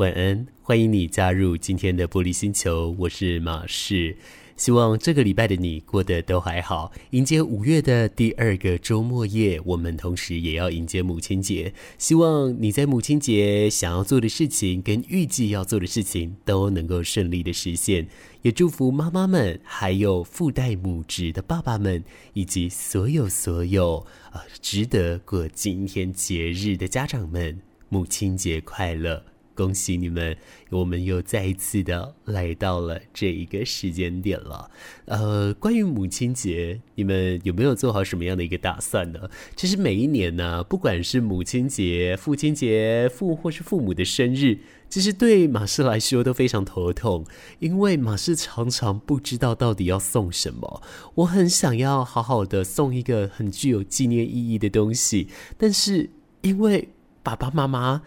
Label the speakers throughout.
Speaker 1: 晚安，欢迎你加入今天的玻璃星球，我是马士。希望这个礼拜的你过得都还好。迎接五月的第二个周末夜，我们同时也要迎接母亲节。希望你在母亲节想要做的事情跟预计要做的事情都能够顺利的实现。也祝福妈妈们，还有父代母职的爸爸们，以及所有所有呃值得过今天节日的家长们，母亲节快乐！恭喜你们，我们又再一次的来到了这一个时间点了。呃，关于母亲节，你们有没有做好什么样的一个打算呢？其实每一年呢，不管是母亲节、父亲节、父或是父母的生日，其实对马氏来说都非常头痛，因为马氏常常不知道到底要送什么。我很想要好好的送一个很具有纪念意义的东西，但是因为爸爸妈妈。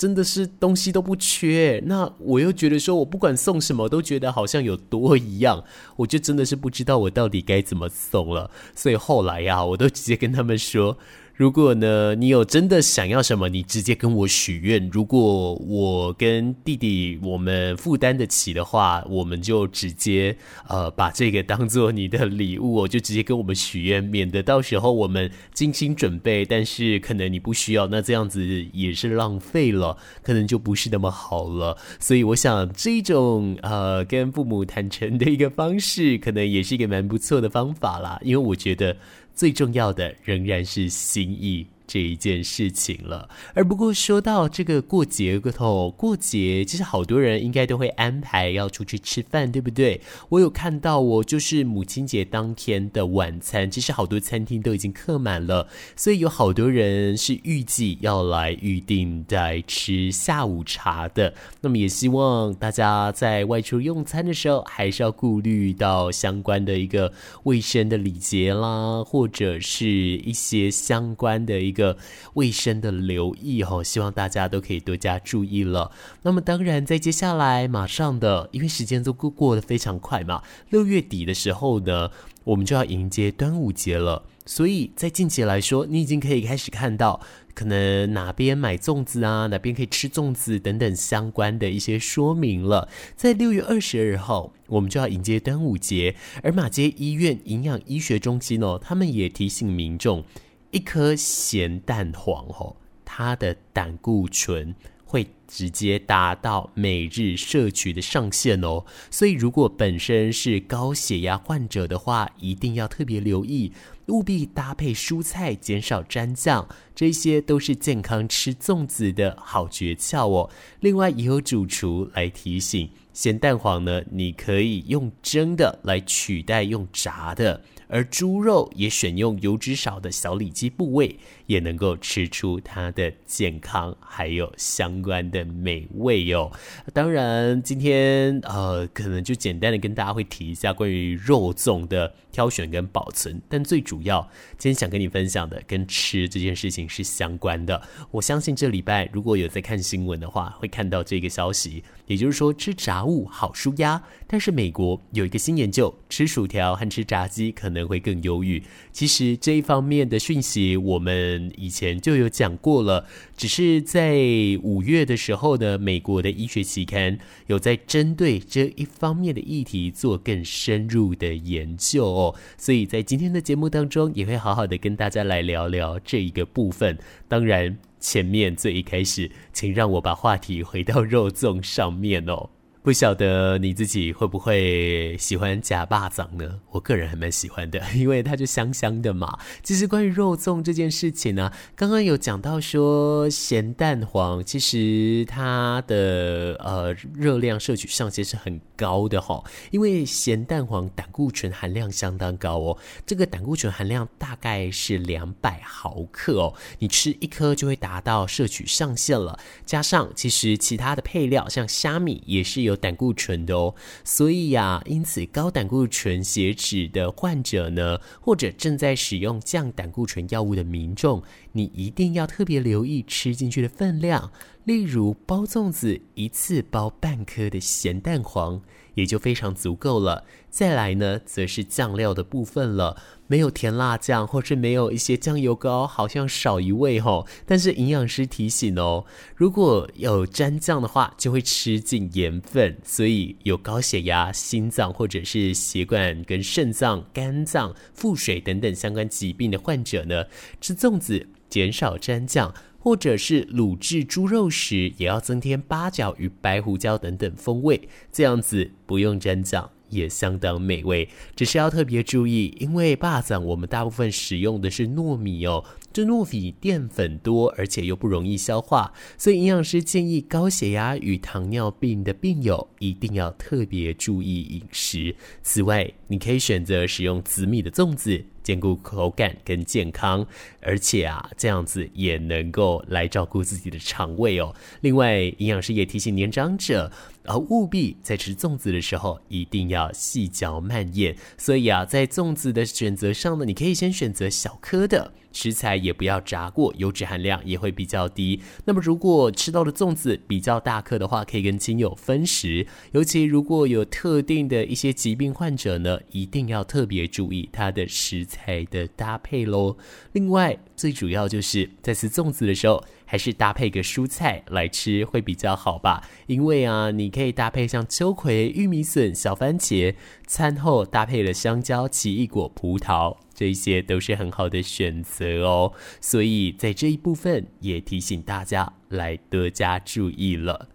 Speaker 1: 真的是东西都不缺，那我又觉得说，我不管送什么都觉得好像有多一样，我就真的是不知道我到底该怎么送了。所以后来呀，我都直接跟他们说。如果呢，你有真的想要什么，你直接跟我许愿。如果我跟弟弟我们负担得起的话，我们就直接呃把这个当做你的礼物，我就直接跟我们许愿，免得到时候我们精心准备，但是可能你不需要，那这样子也是浪费了，可能就不是那么好了。所以我想这种呃跟父母坦诚的一个方式，可能也是一个蛮不错的方法啦，因为我觉得。最重要的仍然是心意。这一件事情了，而不过说到这个过节个头，过节其实好多人应该都会安排要出去吃饭，对不对？我有看到我就是母亲节当天的晚餐，其实好多餐厅都已经客满了，所以有好多人是预计要来预定在吃下午茶的。那么也希望大家在外出用餐的时候，还是要顾虑到相关的一个卫生的礼节啦，或者是一些相关的一个。个卫生的留意哦，希望大家都可以多加注意了。那么当然，在接下来马上的，因为时间都过过得非常快嘛，六月底的时候呢，我们就要迎接端午节了。所以在近期来说，你已经可以开始看到，可能哪边买粽子啊，哪边可以吃粽子等等相关的一些说明了。在六月二十二号，我们就要迎接端午节，而马街医院营养医学中心哦，他们也提醒民众。一颗咸蛋黄哦，它的胆固醇会直接达到每日摄取的上限哦，所以如果本身是高血压患者的话，一定要特别留意，务必搭配蔬菜，减少蘸酱，这些都是健康吃粽子的好诀窍哦。另外，也有主厨来提醒，咸蛋黄呢，你可以用蒸的来取代用炸的。而猪肉也选用油脂少的小里脊部位，也能够吃出它的健康，还有相关的美味哟。当然，今天呃，可能就简单的跟大家会提一下关于肉粽的挑选跟保存，但最主要，今天想跟你分享的跟吃这件事情是相关的。我相信这礼拜如果有在看新闻的话，会看到这个消息，也就是说吃炸物好舒压，但是美国有一个新研究，吃薯条和吃炸鸡可能。会更忧郁。其实这一方面的讯息，我们以前就有讲过了。只是在五月的时候呢，美国的医学期刊有在针对这一方面的议题做更深入的研究哦。所以在今天的节目当中，也会好好的跟大家来聊聊这一个部分。当然，前面最一开始，请让我把话题回到肉粽上面哦。不晓得你自己会不会喜欢假霸粽呢？我个人还蛮喜欢的，因为它就香香的嘛。其实关于肉粽这件事情呢、刚刚有讲到说咸蛋黄，其实它的呃热量摄取上限是很高的哈，因为咸蛋黄胆固醇含量相当高哦，这个胆固醇含量大概是两百毫克哦，你吃一颗就会达到摄取上限了。加上其实其他的配料像虾米也是有。有胆固醇的哦，所以呀、因此高胆固醇血脂的患者呢，或者正在使用降胆固醇药物的民众，你一定要特别留意吃进去的分量。例如包粽子，一次包半颗的咸蛋黄，也就非常足够了。再来呢，则是酱料的部分了。没有甜辣酱，或是没有一些酱油膏，好像少一味吼。但是营养师提醒哦，如果有沾酱的话，就会吃进盐分，所以有高血压、心脏或者是血管跟肾脏、肝脏、腹水等等相关疾病的患者呢，吃粽子减少沾酱，或者是卤制猪肉时，也要增添八角与白胡椒等等风味，这样子不用沾酱。也相当美味，只是要特别注意，因为肉粽我们大部分使用的是糯米哦，这糯米淀粉多，而且又不容易消化，所以营养师建议高血压与糖尿病的病友一定要特别注意饮食。此外，你可以选择使用紫米的粽子。兼顾口感跟健康，而且啊，这样子也能够来照顾自己的肠胃哦。另外，营养师也提醒年长者，啊，务必在吃粽子的时候一定要细嚼慢咽。所以啊，在粽子的选择上呢，你可以先选择小颗的。食材也不要炸过，油脂含量也会比较低。那么如果吃到的粽子比较大颗的话，可以跟亲友分食。尤其如果有特定的一些疾病患者呢，一定要特别注意它的食材的搭配喽。另外，最主要就是在吃粽子的时候，还是搭配个蔬菜来吃会比较好吧。因为啊，你可以搭配像秋葵、玉米笋、小番茄，餐后搭配了香蕉、奇异果、葡萄。这些都是很好的选择哦，所以在这一部分也提醒大家来多加注意了。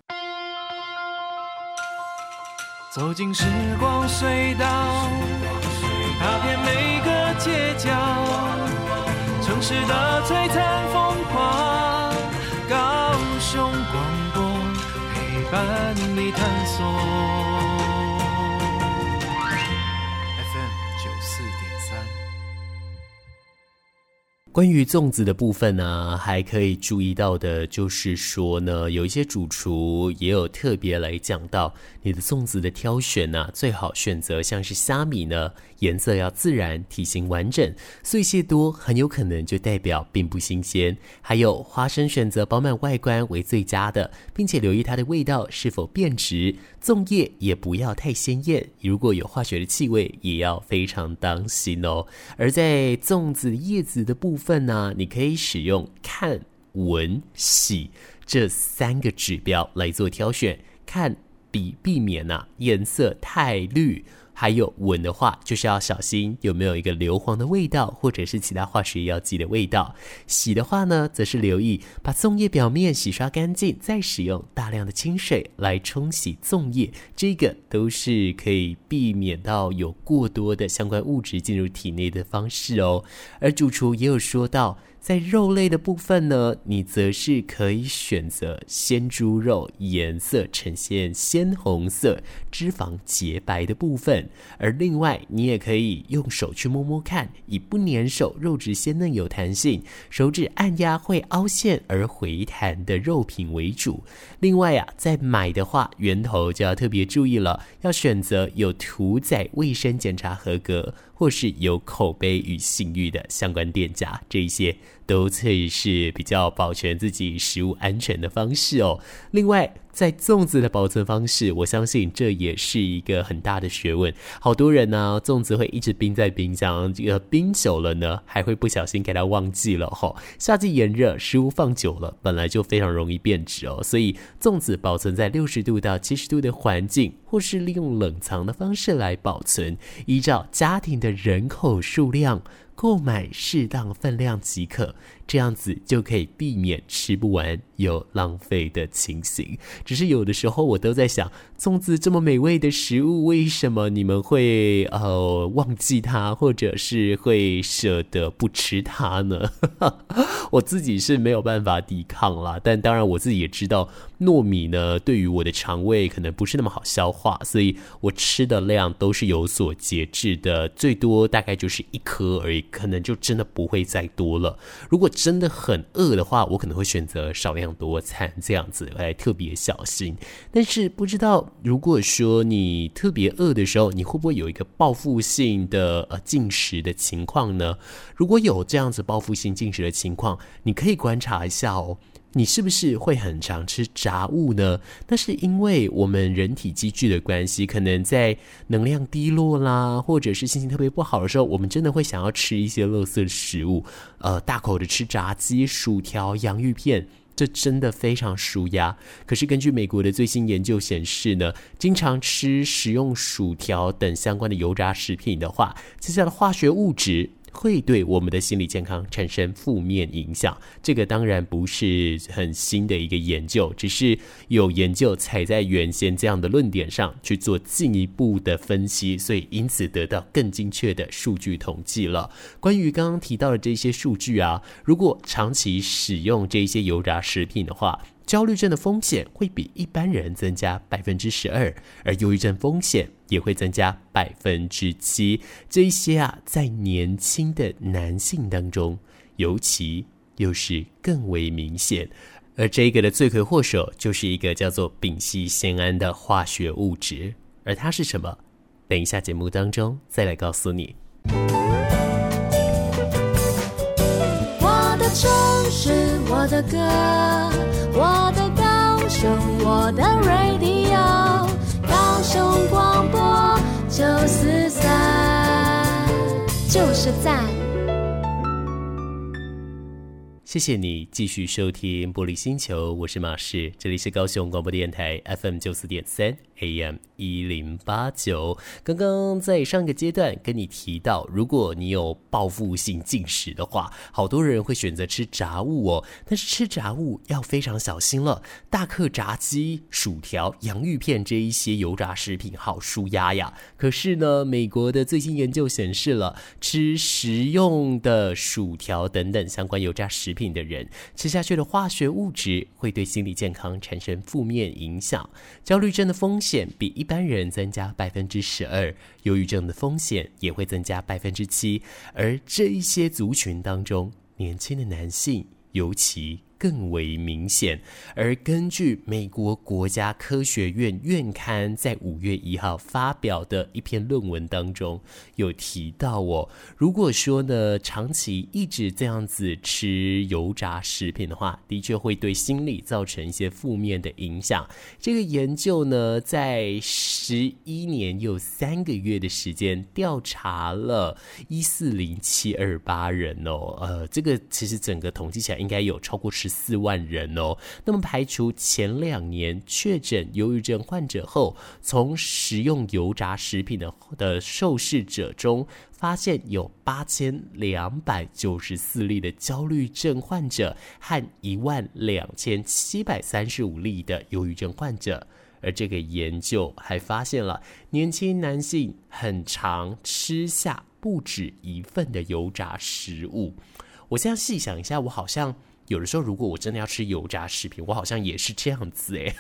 Speaker 1: 走进时光隧道，踏遍每个街角，城市的璀璨关于粽子的部分呢，还可以注意到的就是说呢，有一些主厨也有特别来讲到，你的粽子的挑选呢，最好选择像是虾米呢，颜色要自然，体型完整，碎屑多，很有可能就代表并不新鲜。还有花生选择饱满外观为最佳的，并且留意它的味道是否变质。粽叶也不要太鲜艳，如果有化学的气味，也要非常当心哦。而在粽子叶子的部分份呢，你可以使用看、闻、洗这三个指标来做挑选。看比避免呐颜色太绿。还有闻的话，就是要小心有没有一个硫磺的味道，或者是其他化学药剂的味道。洗的话呢，则是留意把粽叶表面洗刷干净，再使用大量的清水来冲洗粽叶，这个都是可以避免到有过多的相关物质进入体内的方式哦。而主厨也有说到。在肉类的部分呢，你则是可以选择鲜猪肉，颜色呈现鲜红色、脂肪洁白的部分。而另外，你也可以用手去摸摸看，以不粘手、肉质鲜嫩有弹性、手指按压会凹陷而回弹的肉品为主。另外啊，在买的话，源头就要特别注意了，要选择有屠宰卫生检查合格，或是有口碑与信誉的相关店家，这一些。都会是比较保全自己食物安全的方式哦。另外，在粽子的保存方式，我相信这也是一个很大的学问。好多人呢，粽子会一直冰在冰箱，这个冰久了呢，还会不小心给它忘记了吼。夏季炎热，食物放久了，本来就非常容易变质哦。所以，粽子保存在六十度到七十度的环境，或是利用冷藏的方式来保存，依照家庭的人口数量。购买适当分量即可，这样子就可以避免吃不完有浪费的情形。只是有的时候我都在想，粽子这么美味的食物，为什么你们会呃忘记它，或者是会舍得不吃它呢？我自己是没有办法抵抗啦，但当然我自己也知道，糯米呢对于我的肠胃可能不是那么好消化，所以我吃的量都是有所节制的，最多大概就是一颗而已。可能就真的不会再多了。如果真的很饿的话，我可能会选择少量多餐这样子来特别小心。但是不知道，如果说你特别饿的时候，你会不会有一个报复性的呃进食的情况呢？如果有这样子报复性进食的情况，你可以观察一下哦。你是不是会很常吃炸物呢？那是因为我们人体积聚的关系，可能在能量低落啦，或者是心情特别不好的时候，我们真的会想要吃一些垃圾食物，呃，大口的吃炸鸡、薯条、洋芋片，这真的非常舒压。可是根据美国的最新研究显示呢，经常吃、食用薯条等相关的油炸食品的话，接下的化学物质。会对我们的心理健康产生负面影响，这个当然不是很新的一个研究，只是有研究踩在原先这样的论点上去做进一步的分析，所以因此得到更精确的数据统计了。关于刚刚提到的这些数据啊，如果长期使用这些油炸食品的话，焦虑症的风险会比一般人增加百分之十二，而忧郁症风险也会增加百分之七。这一些啊，在年轻的男性当中，尤其又是更为明显。而这个的罪魁祸首就是一个叫做丙烯酰胺的化学物质，而它是什么？等一下节目当中再来告诉你。
Speaker 2: 我的城市，我的歌。我的高雄，我的 radio，高雄广播九四三，就是赞。
Speaker 1: 谢谢你继续收听《玻璃星球》，我是马氏，这里是高雄广播电台 FM 九四点三。AM 一零八九，刚刚在上个阶段跟你提到，如果你有报复性进食的话，好多人会选择吃炸物哦。但是吃炸物要非常小心了，大客炸鸡、薯条、洋芋片这一些油炸食品好舒压呀。可是呢，美国的最新研究显示了，吃食用的薯条等等相关油炸食品的人，吃下去的化学物质会对心理健康产生负面影响，焦虑症的风险。比一般人增加百分之十二，忧郁症的风险也会增加百分之七，而这一些族群当中，年轻的男性尤其更为明显，而根据美国国家科学院院刊在五月一号发表的一篇论文当中，有提到哦，如果说呢，长期一直这样子吃油炸食品的话，的确会对心理造成一些负面的影响。这个研究呢，在十一年又三个月的时间，调查了一四零七二八人哦，呃，这个其实整个统计起来应该有超过十。十四万人哦，那么排除前两年确诊忧郁症患者后，从食用油炸食品的的受试者中，发现有八千两百九十四例的焦虑症患者和一万两千七百三十五例的忧郁症患者，而这个研究还发现了年轻男性很常吃下不止一份的油炸食物。我现在细想一下，我好像。有的时候，如果我真的要吃油炸食品，我好像也是这样子哎，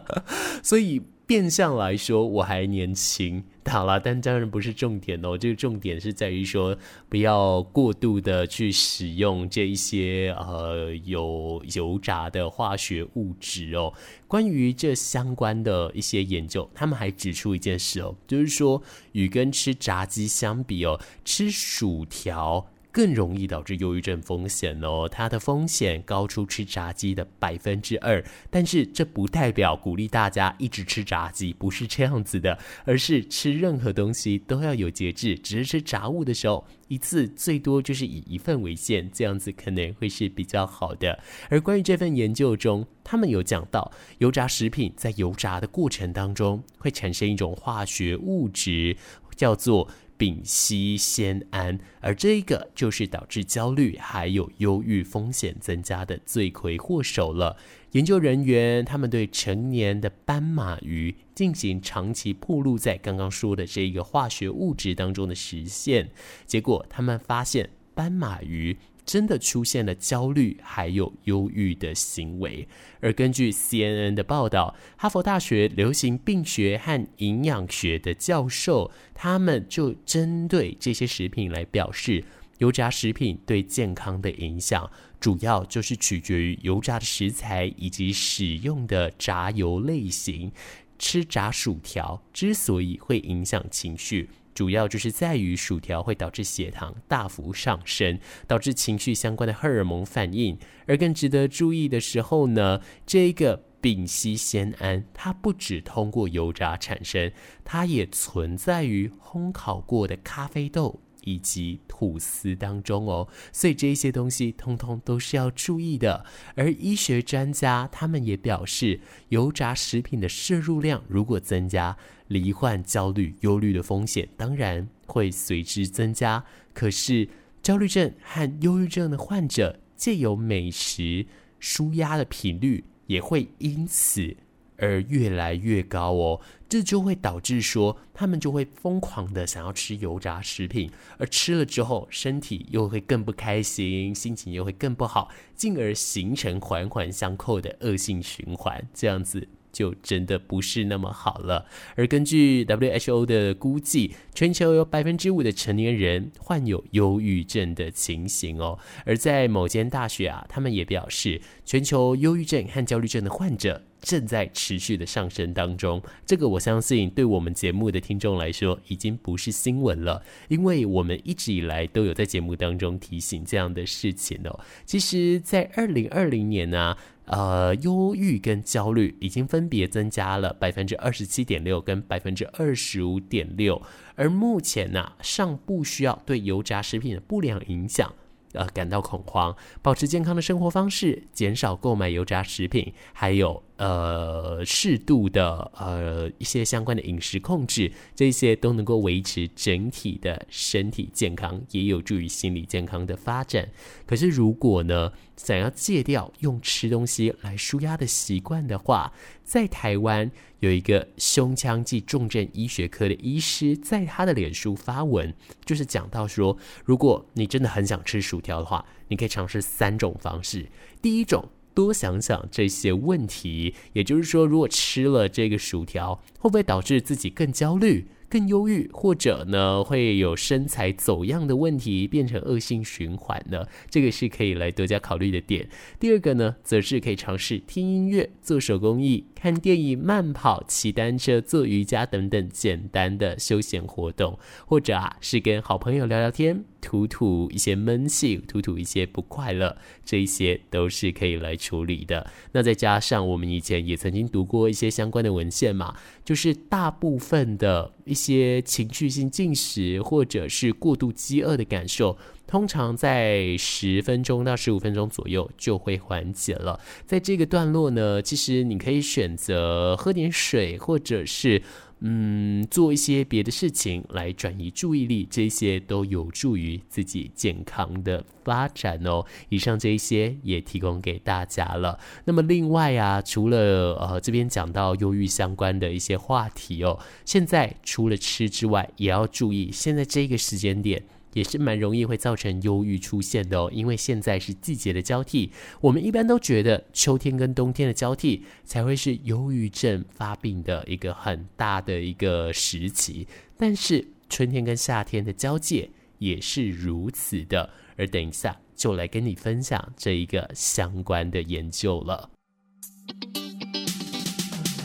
Speaker 1: 所以变相来说我还年轻，好啦，但当然不是重点哦。这个重点是在于说，不要过度的去使用这一些呃有油炸的化学物质哦。关于这相关的一些研究，他们还指出一件事哦，就是说与跟吃炸鸡相比哦，吃薯条。更容易导致忧郁症风险哦，它的风险高出吃炸鸡的百分之二。但是这不代表鼓励大家一直吃炸鸡，不是这样子的，而是吃任何东西都要有节制。只是吃炸物的时候，一次最多就是以一份为限，这样子可能会是比较好的。而关于这份研究中，他们有讲到，油炸食品在油炸的过程当中会产生一种化学物质，叫做。丙烯酰胺，而这个就是导致焦虑还有忧郁风险增加的罪魁祸首了。研究人员他们对成年的斑马鱼进行长期暴露在刚刚说的这一个化学物质当中的实现，结果他们发现斑马鱼。真的出现了焦虑还有忧郁的行为，而根据 CNN 的报道，哈佛大学流行病学和营养学的教授，他们就针对这些食品来表示，油炸食品对健康的影响，主要就是取决于油炸的食材以及使用的炸油类型。吃炸薯条之所以会影响情绪，主要就是在于薯条会导致血糖大幅上升，导致情绪相关的荷尔蒙反应。而更值得注意的时候呢，这个丙烯酰胺它不只通过油炸产生，它也存在于烘烤过的咖啡豆。以及吐司当中哦，所以这些东西通通都是要注意的。而医学专家他们也表示，油炸食品的摄入量如果增加，罹患焦虑、忧虑的风险当然会随之增加。可是焦虑症和忧郁症的患者借由美食舒压的频率也会因此而越来越高哦，这就会导致说，他们就会疯狂的想要吃油炸食品，而吃了之后，身体又会更不开心，心情又会更不好，进而形成环环相扣的恶性循环，这样子。就真的不是那么好了。而根据 WHO 的估计，全球有百分之五的成年人患有忧郁症的情形哦。而在某间大学啊，他们也表示，全球忧郁症和焦虑症的患者正在持续的上升当中。这个我相信，对我们节目的听众来说，已经不是新闻了，因为我们一直以来都有在节目当中提醒这样的事情哦。其实，在二零二零年呢、呃，忧郁跟焦虑已经分别增加了百分之二十七点六跟百分之二十五点六，而目前呢、尚不需要对油炸食品的不良影响。呃，感到恐慌，保持健康的生活方式，减少购买油炸食品，还有呃适度的呃一些相关的饮食控制，这些都能够维持整体的身体健康，也有助于心理健康的发展。可是如果呢，想要戒掉用吃东西来舒压的习惯的话，在台湾有一个胸腔暨重症医学科的医师，在他的脸书发文，就是讲到说，如果你真的很想吃薯条的话，你可以尝试三种方式。第一种，多想想这些问题，也就是说，如果吃了这个薯条，会不会导致自己更焦虑？更忧郁，或者呢会有身材走样的问题，变成恶性循环呢？这个是可以来多加考虑的点。第二个呢，则是可以尝试听音乐、做手工艺、看电影、慢跑、骑单车、做瑜伽等等简单的休闲活动，或者啊是跟好朋友聊聊天，吐吐一些闷气，吐吐一些不快乐，这一些都是可以来处理的。那再加上我们以前也曾经读过一些相关的文献嘛，就是大部分的一些。些情绪性进食或者是过度饥饿的感受，通常在十分钟到十五分钟左右就会缓解了。在这个段落呢，其实你可以选择喝点水，或者是。嗯，做一些别的事情来转移注意力，这些都有助于自己健康的发展哦。以上这一些也提供给大家了。那么另外啊，除了呃这边讲到忧郁相关的一些话题哦，现在除了吃之外，也要注意现在这个时间点。也是蛮容易会造成忧郁出现的哦，因为现在是季节的交替，我们一般都觉得秋天跟冬天的交替才会是忧郁症发病的一个很大的一个时期，但是春天跟夏天的交界也是如此的，而等一下就来跟你分享这一个相关的研究了。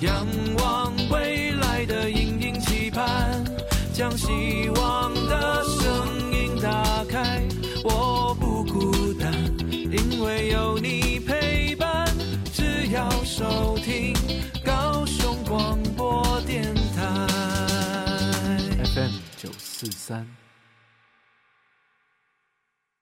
Speaker 1: 仰望未来的殷殷期盼，将希望的打开，我不孤单，因为有你陪伴。只要收听高雄广播电台 FM 九四三。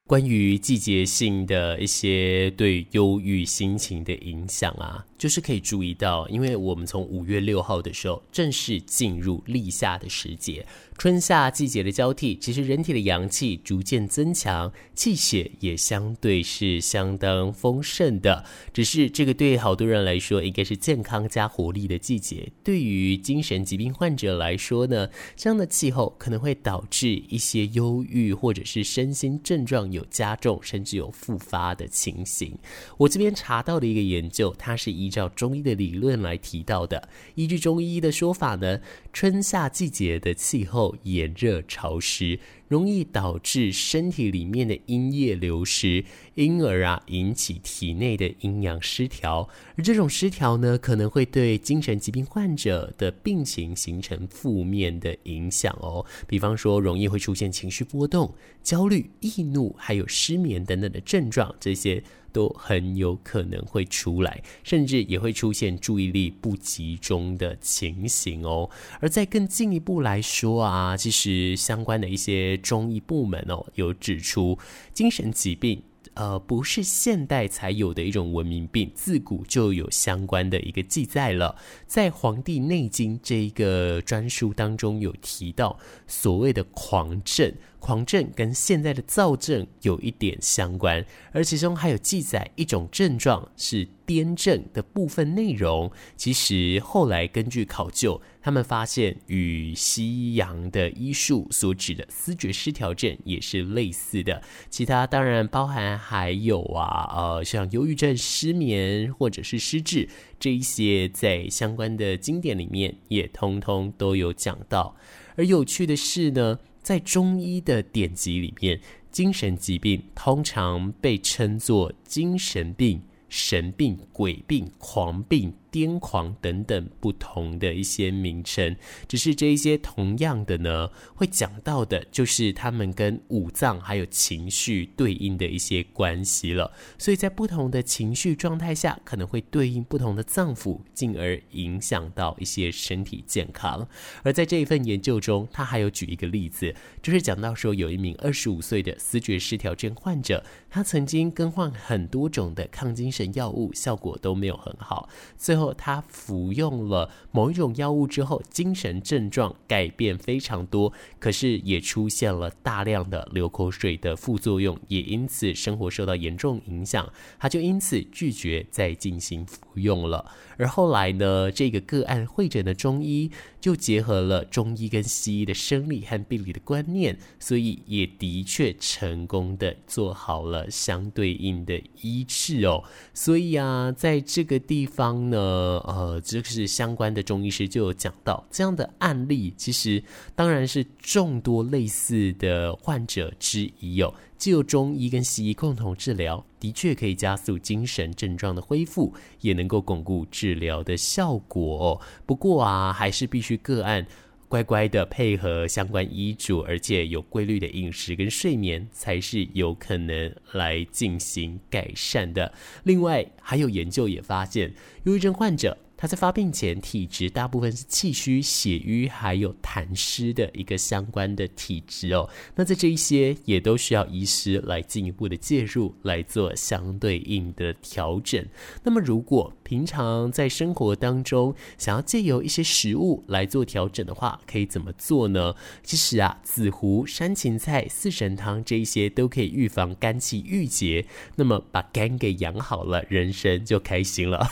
Speaker 1: 关于季节性的一些对忧郁心情的影响啊，就是可以注意到，因为我们从五月六号的时候正式进入立夏的时节，春夏季节的交替，其实人体的阳气逐渐增强，气血也相对是相当丰盛的。只是这个对好多人来说，应该是健康加活力的季节。对于精神疾病患者来说呢，这样的气候可能会导致一些忧郁或者是身心症状有加重甚至有复发的情形。我这边查到的一个研究，它是依照中医的理论来提到的。依据中医的说法呢，春夏季节的气候炎热潮湿，容易导致身体里面的阴液流失，因而啊引起体内的阴阳失调。而这种失调呢，可能会对精神疾病患者的病情形成负面的影响哦。比方说，容易会出现情绪波动、焦虑、易怒，还有失眠等等的症状，这些。都很有可能会出来，甚至也会出现注意力不集中的情形哦。而在更进一步来说啊，其实相关的一些中医部门哦，有指出精神疾病。呃，不是现代才有的一种文明病，自古就有相关的一个记载了。在《黄帝内经》这一个专书当中有提到，所谓的狂症，狂症跟现在的躁症有一点相关，而其中还有记载一种症状是癫症的部分内容。其实后来根据考究。他们发现与西洋的医术所指的思觉失调症也是类似的，其他当然包含还有啊，呃，像忧郁症、失眠或者是失智这一些，在相关的经典里面也通通都有讲到。而有趣的是呢，在中医的典籍里面，精神疾病通常被称作精神病、神病、鬼病、狂病。癫狂等等不同的一些名称，只是这一些同样的呢，会讲到的就是他们跟五脏还有情绪对应的一些关系了。所以在不同的情绪状态下，可能会对应不同的脏腑，进而影响到一些身体健康。而在这一份研究中，他还有举一个例子，就是讲到说有一名二十五岁的思觉失调症患者，他曾经更换很多种的抗精神药物，效果都没有很好，最后。他服用了某一种药物之后，精神症状改变非常多，可是也出现了大量的流口水的副作用，也因此生活受到严重影响。他就因此拒绝再进行用了。而后来呢，这个个案会诊的中医就结合了中医跟西医的生理和病理的观念，所以也的确成功的做好了相对应的医治哦。所以啊，在这个地方呢，呃，这个是相关的中医师就有讲到这样的案例，其实当然是众多类似的患者之一哦。既有中医跟西医共同治疗，的确可以加速精神症状的恢复，也能够巩固治疗的效果。不过啊，还是必须个案乖乖的配合相关医嘱，而且有规律的饮食跟睡眠，才是有可能来进行改善的。另外，还有研究也发现，忧郁症患者。他在发病前体质大部分是气虚、血瘀，还有痰湿的一个相关的体质哦。那在这一些也都需要医师来进一步的介入，来做相对应的调整。那么如果平常在生活当中想要借由一些食物来做调整的话，可以怎么做呢？其实啊，紫胡、山芹菜、四神汤这一些都可以预防肝气郁结。那么把肝给养好了，人生就开心了。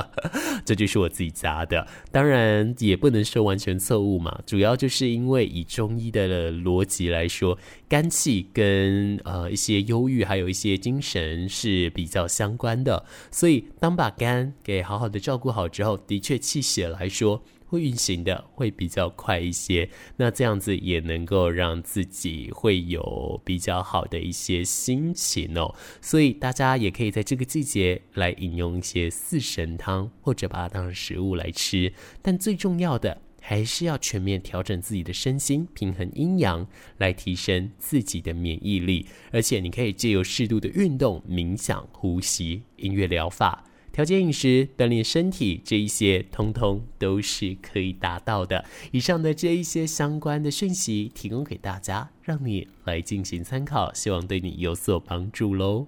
Speaker 1: 这就。就是我自己加的，当然也不能说完全错误嘛。主要就是因为以中医的逻辑来说，肝气跟呃一些忧郁还有一些精神是比较相关的，所以当把肝给好好的照顾好之后，的确气血来说。会运行的会比较快一些，那这样子也能够让自己会有比较好的一些心情哦。所以大家也可以在这个季节来饮用一些四神汤，或者把它当成食物来吃。但最重要的还是要全面调整自己的身心，平衡阴阳，来提升自己的免疫力。而且你可以借由适度的运动、冥想、呼吸、音乐疗法。调节饮食、锻炼身体，这一些通通都是可以达到的。以上的这一些相关的讯息，提供给大家，让你来进行参考，希望对你有所帮助喽。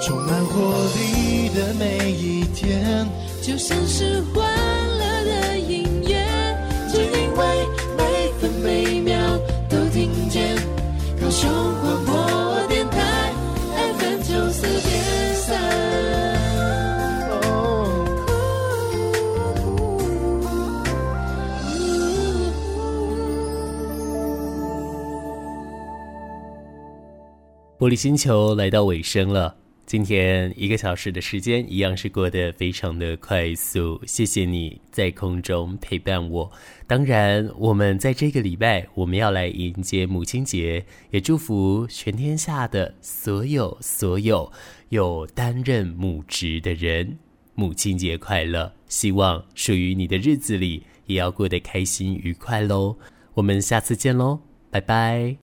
Speaker 3: 充满活力的每一天，
Speaker 2: 就像是花
Speaker 1: 玻璃星球来到尾声了，今天一个小时的时间，一样是过得非常的快速。谢谢你在空中陪伴我。当然，我们在这个礼拜，我们要来迎接母亲节，也祝福全天下的所有所有有担任母职的人，母亲节快乐！希望属于你的日子里，也要过得开心愉快喽。我们下次见喽，拜拜。